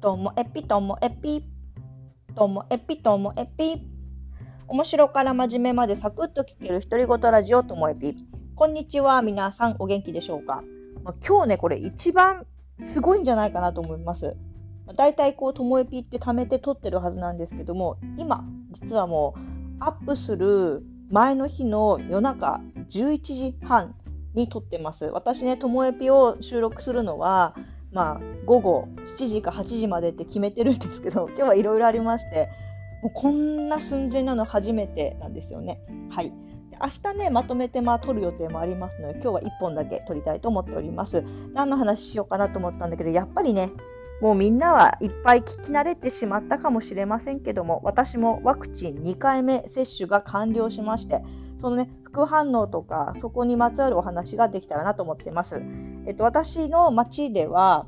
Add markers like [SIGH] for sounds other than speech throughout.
ともエピともエピともエピともエピ。面白から真面目までサクッと聞ける独り言ラジオともエピ。こんにちは皆さんお元気でしょうか、まあ、今日ねこれ一番すごいんじゃないかなと思います。だいたいこうともエピって貯めて撮ってるはずなんですけども今実はもうアップする前の日の夜中11時半に撮ってます。私ねともエピを収録するのはまあ、午後7時か8時までって決めてるんですけど [LAUGHS] 今日はいろいろありましてもうこんな寸前なの初めてなんですよね。はい明日ねまとめてまあ撮る予定もありますので今日は1本だけ撮りたいと思っております。何の話しようかなと思ったんだけどやっぱりねもうみんなはいっぱい聞き慣れてしまったかもしれませんけども私もワクチン2回目接種が完了しましてそのね副反応とかそこにまつわるお話ができたらなと思ってます。えっと、私の町では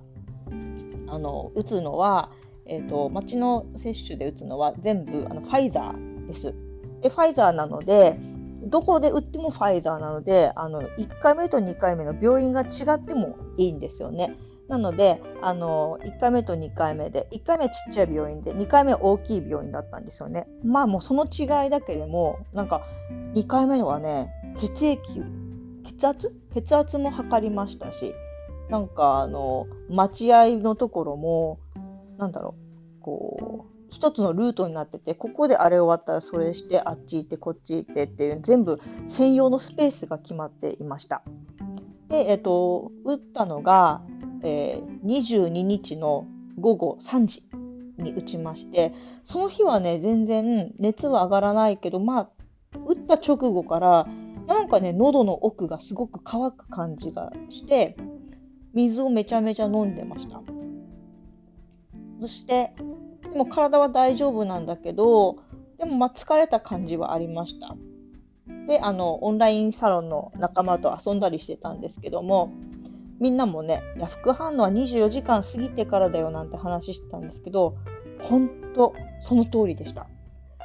あの打つのは、えっと、町の接種で打つのは全部あのファイザーです。でファイザーなのでどこで打ってもファイザーなのであの1回目と2回目の病院が違ってもいいんですよね。なのであの1回目と2回目で1回目ちっちゃい病院で2回目大きい病院だったんですよね。まあもうその違いだけでもなんか2回目はね血液血圧？血圧も測りましたしなんかあの待合のところもなんだろうこう一つのルートになっててここであれ終わったらそれしてあっち行ってこっち行ってっていう全部専用のスペースが決まっていました。で、えっと、打ったのが、えー、22日の午後3時に打ちましてその日はね全然熱は上がらないけどまあ打った直後からなんかね喉の奥がすごく乾く感じがして水をめちゃめちゃ飲んでました。そしてでも体は大丈夫なんだけどでもま疲れた感じはありました。であのオンラインサロンの仲間と遊んだりしてたんですけどもみんなもねいや副反応は24時間過ぎてからだよなんて話してたんですけど本当その通りでした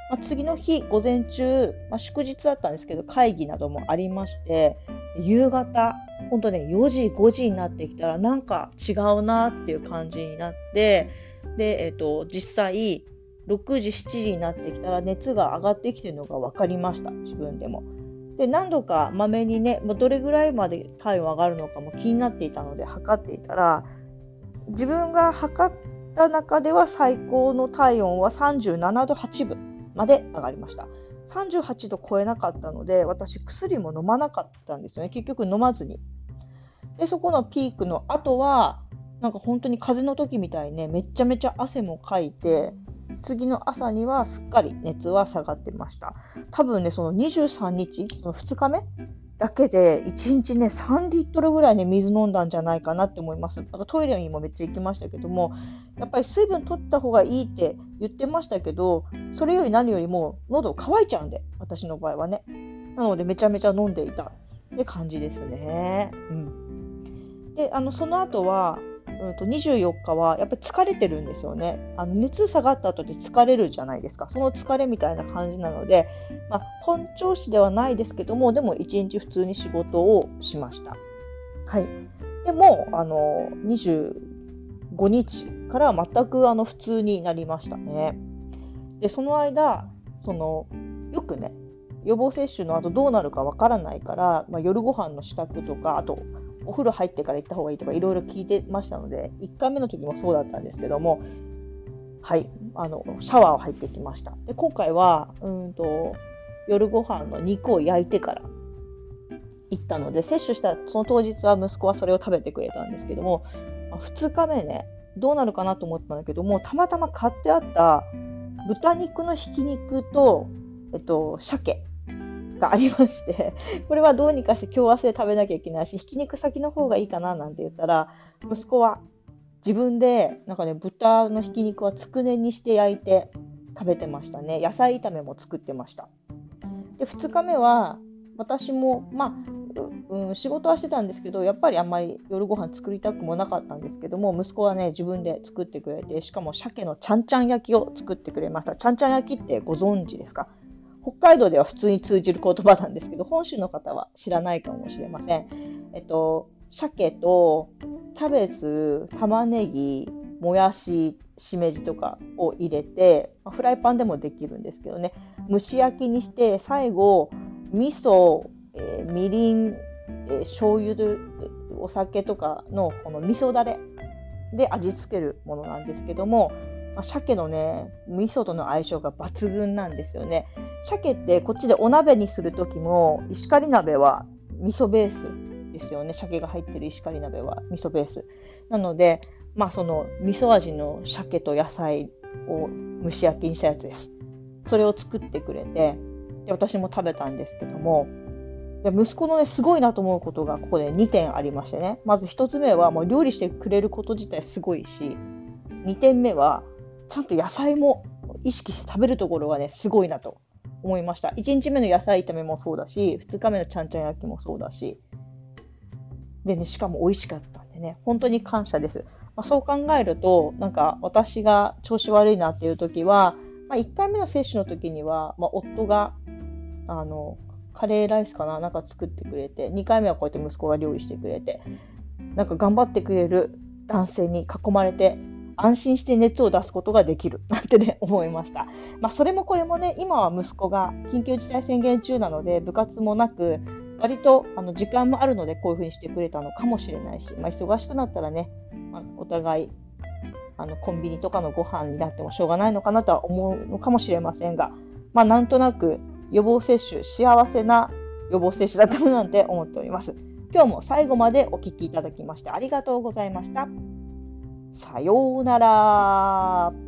まあ、次の日午前中、まあ、祝日だったんですけど会議などもありまして夕方本当ね4時5時になってきたらなんか違うなっていう感じになってで、えーと、実際6時7時になってきたら熱が上がってきてるのが分かりました自分でも。で何度かまめにねどれぐらいまで体温上がるのかも気になっていたので測っていたら自分が測った中では最高の体温は37度8分まで上がりました。38度超えなかったので私薬も飲まなかったんですよね結局飲まずにでそこのピークの後はなんか本当に風邪の時みたいにねめちゃめちゃ汗もかいて次の朝にはすっかり熱は下がってました多分ねその23日その2日目だけで1日ね3リットルぐらいね水飲んだんじゃないかなって思います。なんかトイレにもめっちゃ行きましたけどもやっぱり水分取った方がいいって言ってましたけどそれより何よりも喉乾いちゃうんで私の場合はね。なのでめちゃめちゃ飲んでいたって感じですね。うん、であのその後はうん、と24日はやっぱり疲れてるんですよね。あの熱下がった後で疲れるじゃないですか。その疲れみたいな感じなので、まあ、本調子ではないですけども、でも1日普通に仕事をしました。はい。でも、あの、25日から全くあの普通になりましたね。で、その間、その、よくね、予防接種の後どうなるかわからないから、まあ、夜ご飯の支度とか、あと、お風呂入ってから行った方がいいとかいろいろ聞いてましたので1回目の時もそうだったんですけどもはいあのシャワーを入ってきました。で今回はうんと夜ご飯の肉を焼いてから行ったので接種したその当日は息子はそれを食べてくれたんですけども2日目ねどうなるかなと思ったんだけどもたまたま買ってあった豚肉のひき肉と、えっと、鮭がありまして、これはどうにかして今日明日で食べなきゃいけないし、ひき肉先の方がいいかななんて言ったら、息子は自分でなんかね、豚のひき肉はつくねにして焼いて食べてましたね。野菜炒めも作ってました。で、2日目は私も、まあ、うん、仕事はしてたんですけど、やっぱりあんまり夜ご飯作りたくもなかったんですけども、息子はね、自分で作ってくれて、しかも鮭のちゃんちゃん焼きを作ってくれました。ちゃんちゃん焼きってご存知ですか？北海道では普通に通じる言葉なんですけど、本州の方は知らないかもしれません。えっと、鮭とキャベツ、玉ねぎ、もやししめじとかを入れて、フライパンでもできるんですけどね蒸し焼きにして最後味噌、えー、みりん、えー、醤油でお酒とかのこの味噌だれで味付けるものなんですけども、まあ、鮭のね味噌との相性が抜群なんですよね鮭ってこっちでお鍋にする時も石狩鍋は味噌ベースですよね。鮭が入ってる石狩鍋は味噌ベース。なのでまあその味噌味の鮭と野菜を蒸し焼きにしたやつです。それを作ってくれてで私も食べたんですけども息子のねすごいなと思うことがここで2点ありましてね。まず1つ目はもう料理してくれること自体すごいし2点目はちゃんと野菜も意識して食べるところがねすごいなと。思いました。1日目の野菜炒めもそうだし2日目のちゃんちゃん焼きもそうだし。でねしかも美味しかったんでね本当に感謝です。まあ、そう考えると、なんか私が調子悪いなっていう時は、まあ、1回目の接種の時には、まあ、夫が、あの、カレーライスかななんか作ってくれて、2回目はこうやって息子が料理してくれて、なんか頑張ってくれる男性に囲まれて、安心して熱を出すことができる [LAUGHS] なんてね、思いました。まあ、それもこれもね、今は息子が緊急事態宣言中なので、部活もなく、割とあの時間もあるのでこういうふうにしてくれたのかもしれないし、まあ、忙しくなったらね、ま、お互いあのコンビニとかのご飯になってもしょうがないのかなとは思うのかもしれませんが、まあ、なんとなく予防接種幸せな予防接種だったななんて思っております。今日も最後までお聴きいただきましてありがとうございました。さようなら。